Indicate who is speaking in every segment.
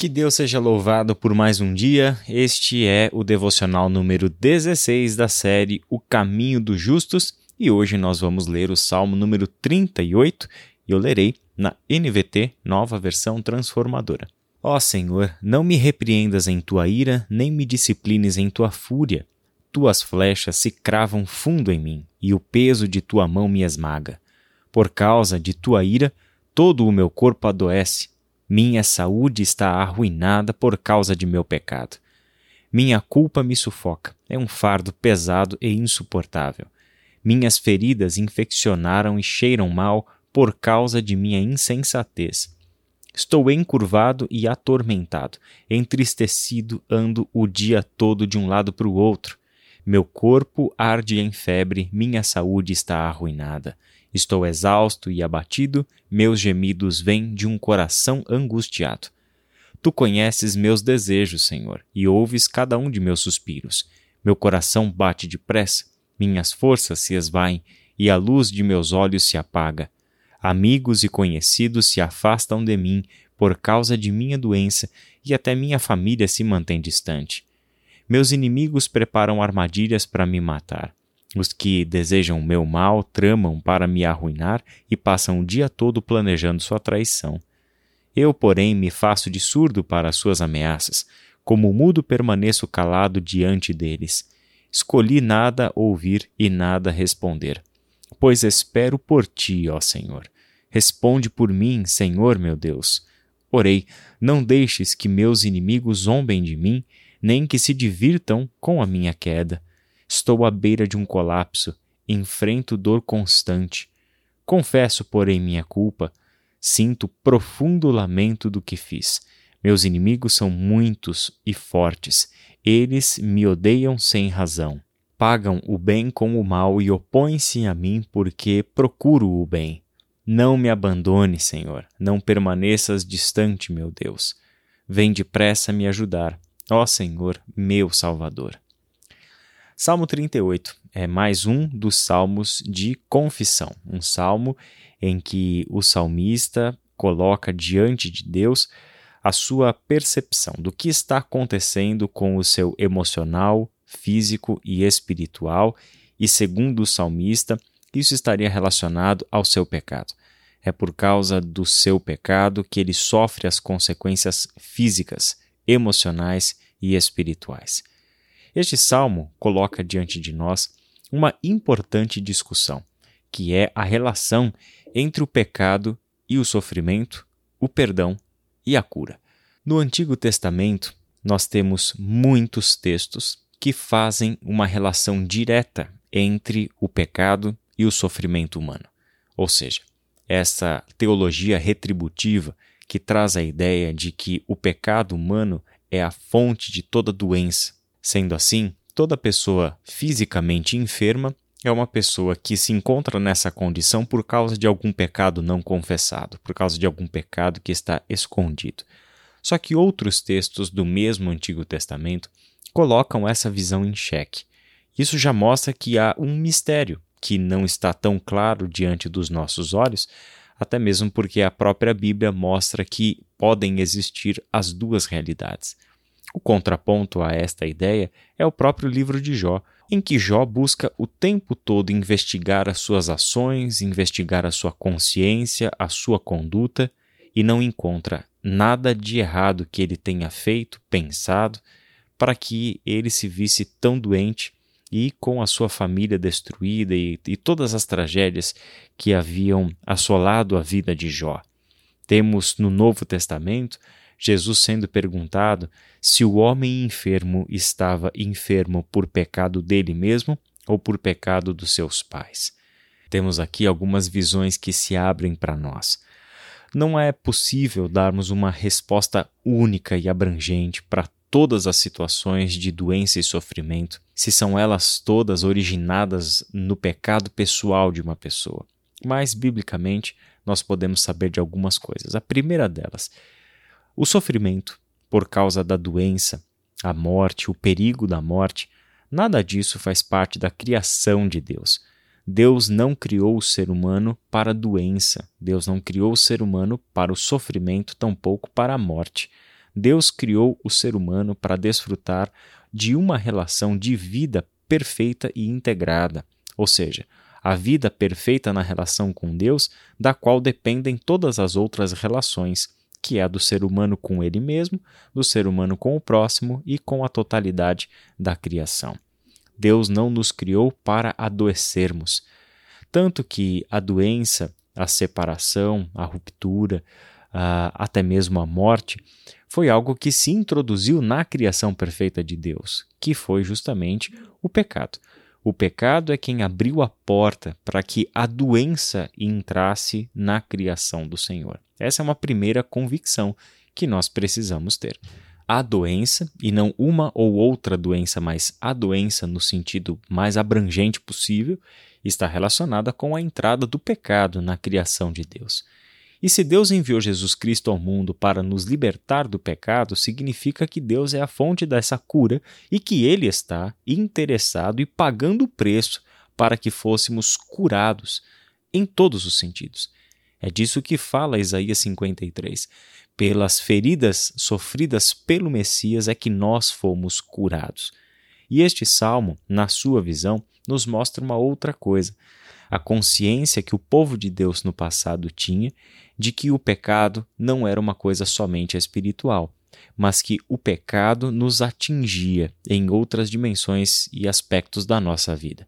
Speaker 1: Que Deus seja louvado por mais um dia. Este é o devocional número 16 da série O Caminho dos Justos e hoje nós vamos ler o Salmo número 38 e eu lerei na NVT, nova versão transformadora. Ó Senhor, não me repreendas em tua ira, nem me disciplines em tua fúria. Tuas flechas se cravam fundo em mim, e o peso de tua mão me esmaga. Por causa de tua ira, todo o meu corpo adoece minha saúde está arruinada por causa de meu pecado. Minha culpa me sufoca, é um fardo pesado e insuportável. Minhas feridas infeccionaram e cheiram mal por causa de minha insensatez. Estou encurvado e atormentado, entristecido ando o dia todo de um lado para o outro. Meu corpo arde em febre, minha saúde está arruinada. Estou exausto e abatido, meus gemidos vêm de um coração angustiado. Tu conheces meus desejos, Senhor, e ouves cada um de meus suspiros. Meu coração bate depressa, minhas forças se esvaem e a luz de meus olhos se apaga. Amigos e conhecidos se afastam de mim por causa de minha doença e até minha família se mantém distante. Meus inimigos preparam armadilhas para me matar. Os que desejam meu mal tramam para me arruinar e passam o dia todo planejando sua traição. Eu, porém, me faço de surdo para as suas ameaças, como mudo permaneço calado diante deles. Escolhi nada ouvir e nada responder. Pois espero por ti, ó Senhor. Responde por mim, Senhor meu Deus. Orei, não deixes que meus inimigos zombem de mim, nem que se divirtam com a minha queda Estou à beira de um colapso, enfrento dor constante. Confesso, porém, minha culpa. Sinto profundo lamento do que fiz. Meus inimigos são muitos e fortes. Eles me odeiam sem razão. Pagam o bem com o mal e opõem-se a mim porque procuro o bem. Não me abandone, Senhor. Não permaneças distante, meu Deus. Vem depressa me ajudar, ó Senhor, meu Salvador. Salmo 38 é mais um dos salmos de confissão, um salmo em que o salmista coloca diante de Deus a sua percepção do que está acontecendo com o seu emocional, físico e espiritual, e segundo o salmista, isso estaria relacionado ao seu pecado. É por causa do seu pecado que ele sofre as consequências físicas, emocionais e espirituais. Este salmo coloca diante de nós uma importante discussão, que é a relação entre o pecado e o sofrimento, o perdão e a cura. No Antigo Testamento, nós temos muitos textos que fazem uma relação direta entre o pecado e o sofrimento humano. Ou seja, essa teologia retributiva que traz a ideia de que o pecado humano é a fonte de toda doença, Sendo assim, toda pessoa fisicamente enferma é uma pessoa que se encontra nessa condição por causa de algum pecado não confessado, por causa de algum pecado que está escondido. Só que outros textos do mesmo Antigo Testamento colocam essa visão em xeque. Isso já mostra que há um mistério que não está tão claro diante dos nossos olhos, até mesmo porque a própria Bíblia mostra que podem existir as duas realidades. O contraponto a esta ideia é o próprio livro de Jó, em que Jó busca o tempo todo investigar as suas ações, investigar a sua consciência, a sua conduta, e não encontra nada de errado que ele tenha feito, pensado, para que ele se visse tão doente e com a sua família destruída e, e todas as tragédias que haviam assolado a vida de Jó. Temos no Novo Testamento Jesus sendo perguntado se o homem enfermo estava enfermo por pecado dele mesmo ou por pecado dos seus pais. Temos aqui algumas visões que se abrem para nós. Não é possível darmos uma resposta única e abrangente para todas as situações de doença e sofrimento, se são elas todas originadas no pecado pessoal de uma pessoa. Mas, biblicamente, nós podemos saber de algumas coisas. A primeira delas o sofrimento, por causa da doença, a morte, o perigo da morte, nada disso faz parte da criação de Deus. Deus não criou o ser humano para a doença, Deus não criou o ser humano para o sofrimento, tampouco para a morte. Deus criou o ser humano para desfrutar de uma relação de vida perfeita e integrada, ou seja, a vida perfeita na relação com Deus, da qual dependem todas as outras relações, que é a do ser humano com ele mesmo, do ser humano com o próximo e com a totalidade da criação. Deus não nos criou para adoecermos, tanto que a doença, a separação, a ruptura, até mesmo a morte, foi algo que se introduziu na criação perfeita de Deus, que foi justamente o pecado. O pecado é quem abriu a porta para que a doença entrasse na criação do Senhor. Essa é uma primeira convicção que nós precisamos ter. A doença, e não uma ou outra doença, mas a doença no sentido mais abrangente possível, está relacionada com a entrada do pecado na criação de Deus. E se Deus enviou Jesus Cristo ao mundo para nos libertar do pecado, significa que Deus é a fonte dessa cura e que Ele está interessado e pagando o preço para que fôssemos curados em todos os sentidos. É disso que fala Isaías 53. Pelas feridas sofridas pelo Messias é que nós fomos curados. E este salmo, na sua visão, nos mostra uma outra coisa a consciência que o povo de Deus no passado tinha de que o pecado não era uma coisa somente espiritual, mas que o pecado nos atingia em outras dimensões e aspectos da nossa vida.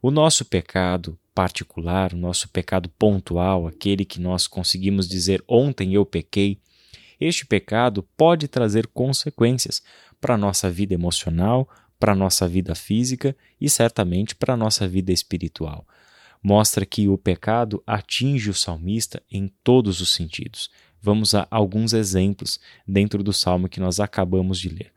Speaker 1: O nosso pecado particular, o nosso pecado pontual, aquele que nós conseguimos dizer ontem eu pequei, este pecado pode trazer consequências para a nossa vida emocional, para a nossa vida física e certamente para a nossa vida espiritual mostra que o pecado atinge o salmista em todos os sentidos. Vamos a alguns exemplos dentro do salmo que nós acabamos de ler.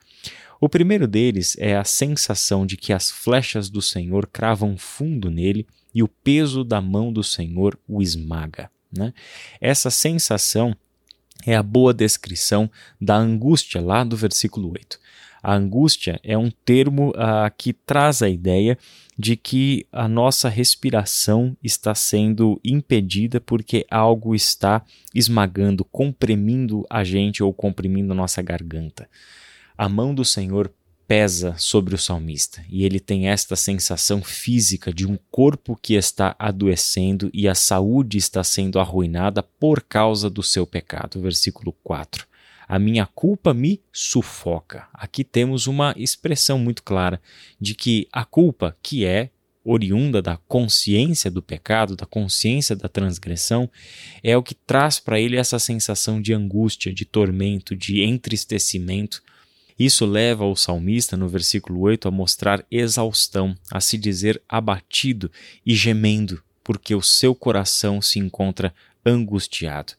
Speaker 1: O primeiro deles é a sensação de que as flechas do Senhor cravam fundo nele e o peso da mão do Senhor o esmaga. Né? Essa sensação é a boa descrição da angústia lá do versículo 8. A angústia é um termo uh, que traz a ideia de que a nossa respiração está sendo impedida porque algo está esmagando, comprimindo a gente ou comprimindo a nossa garganta. A mão do Senhor pesa sobre o salmista e ele tem esta sensação física de um corpo que está adoecendo e a saúde está sendo arruinada por causa do seu pecado. Versículo 4 a minha culpa me sufoca. Aqui temos uma expressão muito clara de que a culpa, que é oriunda da consciência do pecado, da consciência da transgressão, é o que traz para ele essa sensação de angústia, de tormento, de entristecimento. Isso leva o salmista, no versículo 8, a mostrar exaustão, a se dizer abatido e gemendo, porque o seu coração se encontra angustiado.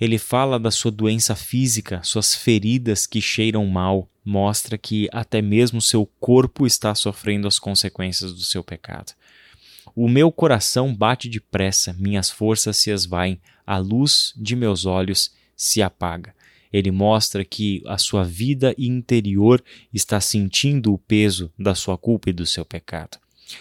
Speaker 1: Ele fala da sua doença física, suas feridas que cheiram mal, mostra que até mesmo seu corpo está sofrendo as consequências do seu pecado. O meu coração bate depressa, minhas forças se esvaem, a luz de meus olhos se apaga. Ele mostra que a sua vida interior está sentindo o peso da sua culpa e do seu pecado.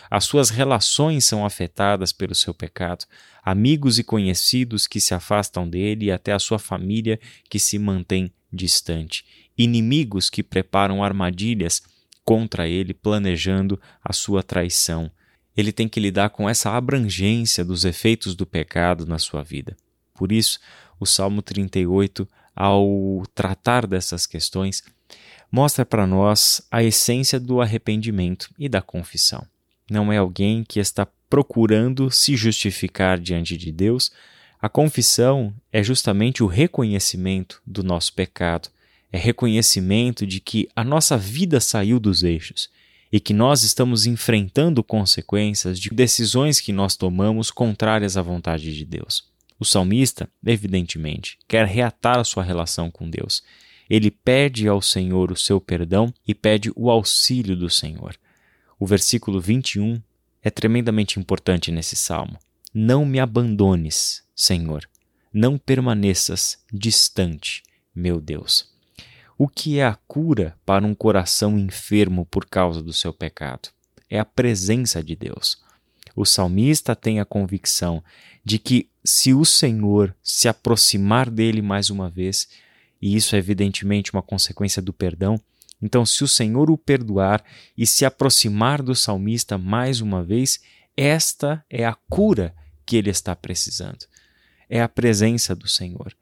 Speaker 1: As suas relações são afetadas pelo seu pecado, amigos e conhecidos que se afastam dele e até a sua família que se mantém distante, inimigos que preparam armadilhas contra ele, planejando a sua traição. Ele tem que lidar com essa abrangência dos efeitos do pecado na sua vida. Por isso, o Salmo 38, ao tratar dessas questões, mostra para nós a essência do arrependimento e da confissão não é alguém que está procurando se justificar diante de Deus. A confissão é justamente o reconhecimento do nosso pecado, é reconhecimento de que a nossa vida saiu dos eixos e que nós estamos enfrentando consequências de decisões que nós tomamos contrárias à vontade de Deus. O salmista, evidentemente, quer reatar a sua relação com Deus. Ele pede ao Senhor o seu perdão e pede o auxílio do Senhor. O versículo 21 é tremendamente importante nesse salmo. Não me abandones, Senhor. Não permaneças distante, meu Deus. O que é a cura para um coração enfermo por causa do seu pecado? É a presença de Deus. O salmista tem a convicção de que se o Senhor se aproximar dele mais uma vez, e isso é evidentemente uma consequência do perdão. Então, se o Senhor o perdoar e se aproximar do salmista mais uma vez, esta é a cura que ele está precisando. É a presença do Senhor.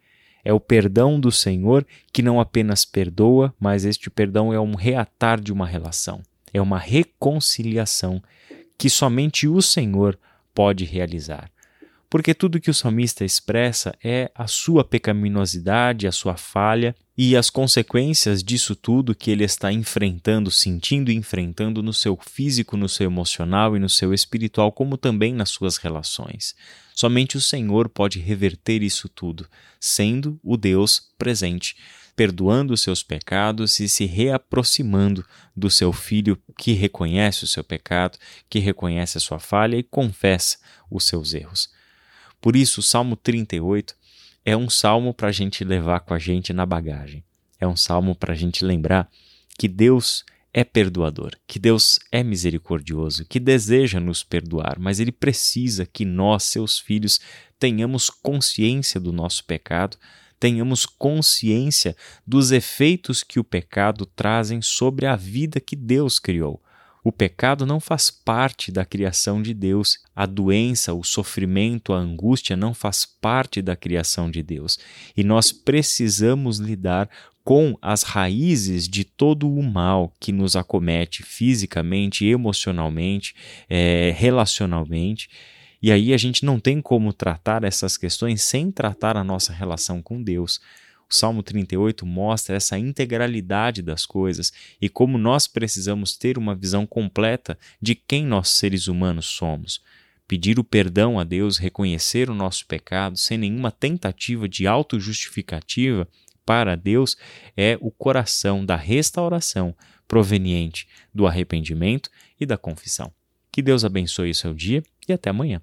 Speaker 1: É o perdão do Senhor que não apenas perdoa, mas este perdão é um reatar de uma relação, é uma reconciliação que somente o Senhor pode realizar. Porque tudo que o salmista expressa é a sua pecaminosidade, a sua falha e as consequências disso tudo que ele está enfrentando, sentindo e enfrentando no seu físico, no seu emocional e no seu espiritual, como também nas suas relações. Somente o Senhor pode reverter isso tudo, sendo o Deus presente, perdoando os seus pecados e se reaproximando do seu filho que reconhece o seu pecado, que reconhece a sua falha e confessa os seus erros. Por isso, o Salmo 38 é um salmo para a gente levar com a gente na bagagem. É um salmo para a gente lembrar que Deus é perdoador, que Deus é misericordioso, que deseja nos perdoar, mas Ele precisa que nós, seus filhos, tenhamos consciência do nosso pecado, tenhamos consciência dos efeitos que o pecado trazem sobre a vida que Deus criou. O pecado não faz parte da criação de Deus. A doença, o sofrimento, a angústia não faz parte da criação de Deus. E nós precisamos lidar com as raízes de todo o mal que nos acomete fisicamente, emocionalmente, é, relacionalmente. E aí a gente não tem como tratar essas questões sem tratar a nossa relação com Deus. O Salmo 38 mostra essa integralidade das coisas e como nós precisamos ter uma visão completa de quem nós seres humanos somos. Pedir o perdão a Deus, reconhecer o nosso pecado sem nenhuma tentativa de autojustificativa para Deus é o coração da restauração proveniente do arrependimento e da confissão. Que Deus abençoe o seu dia e até amanhã.